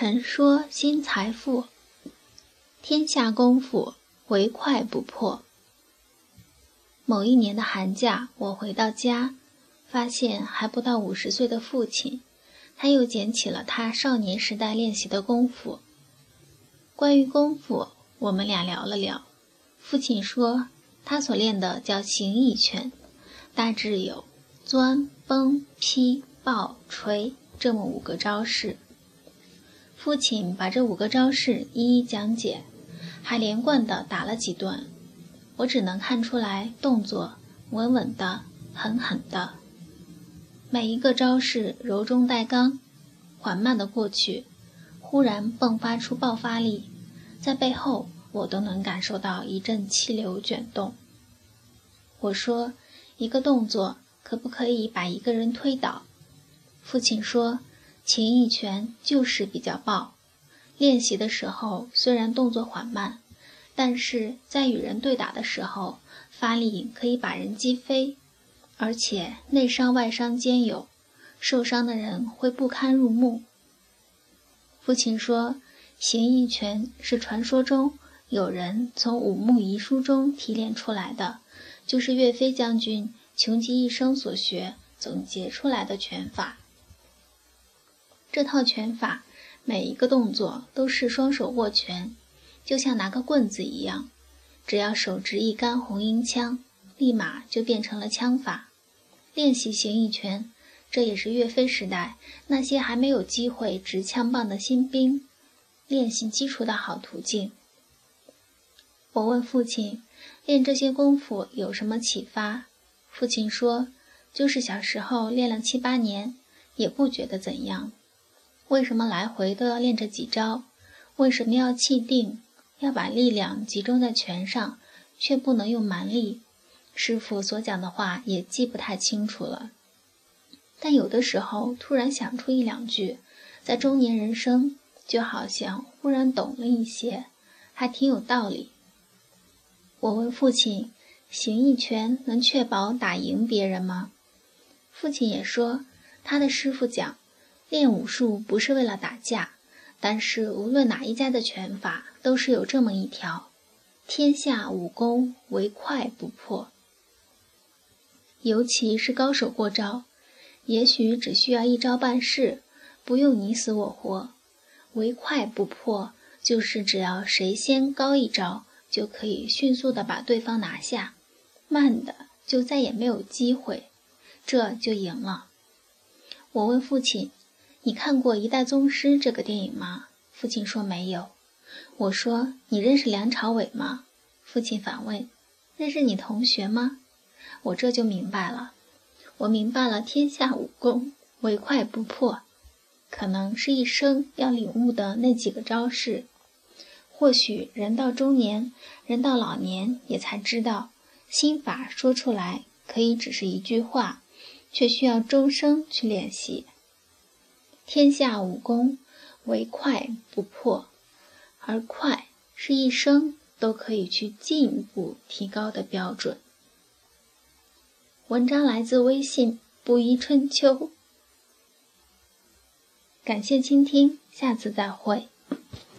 陈说新财富，天下功夫唯快不破。某一年的寒假，我回到家，发现还不到五十岁的父亲，他又捡起了他少年时代练习的功夫。关于功夫，我们俩聊了聊。父亲说，他所练的叫形意拳，大致有钻、崩、劈、抱、锤这么五个招式。父亲把这五个招式一一讲解，还连贯地打了几段。我只能看出来，动作稳稳的、狠狠的，每一个招式柔中带刚，缓慢的过去，忽然迸发出爆发力，在背后我都能感受到一阵气流卷动。我说：“一个动作可不可以把一个人推倒？”父亲说。秦一拳就是比较爆，练习的时候虽然动作缓慢，但是在与人对打的时候，发力可以把人击飞，而且内伤外伤兼有，受伤的人会不堪入目。父亲说，形意拳是传说中有人从武穆遗书中提炼出来的，就是岳飞将军穷极一生所学总结出来的拳法。这套拳法，每一个动作都是双手握拳，就像拿个棍子一样。只要手执一杆红缨枪，立马就变成了枪法。练习形意拳，这也是岳飞时代那些还没有机会执枪棒的新兵练习基础的好途径。我问父亲，练这些功夫有什么启发？父亲说，就是小时候练了七八年，也不觉得怎样。为什么来回都要练这几招？为什么要气定，要把力量集中在拳上，却不能用蛮力？师傅所讲的话也记不太清楚了。但有的时候突然想出一两句，在中年人生就好像忽然懂了一些，还挺有道理。我问父亲：“形意拳能确保打赢别人吗？”父亲也说，他的师傅讲。练武术不是为了打架，但是无论哪一家的拳法都是有这么一条：天下武功唯快不破。尤其是高手过招，也许只需要一招半式，不用你死我活。唯快不破，就是只要谁先高一招，就可以迅速的把对方拿下，慢的就再也没有机会，这就赢了。我问父亲。你看过《一代宗师》这个电影吗？父亲说没有。我说你认识梁朝伟吗？父亲反问：认识你同学吗？我这就明白了。我明白了，天下武功唯快不破，可能是一生要领悟的那几个招式。或许人到中年，人到老年，也才知道，心法说出来可以只是一句话，却需要终生去练习。天下武功，唯快不破，而快是一生都可以去进一步提高的标准。文章来自微信布衣春秋，感谢倾听，下次再会。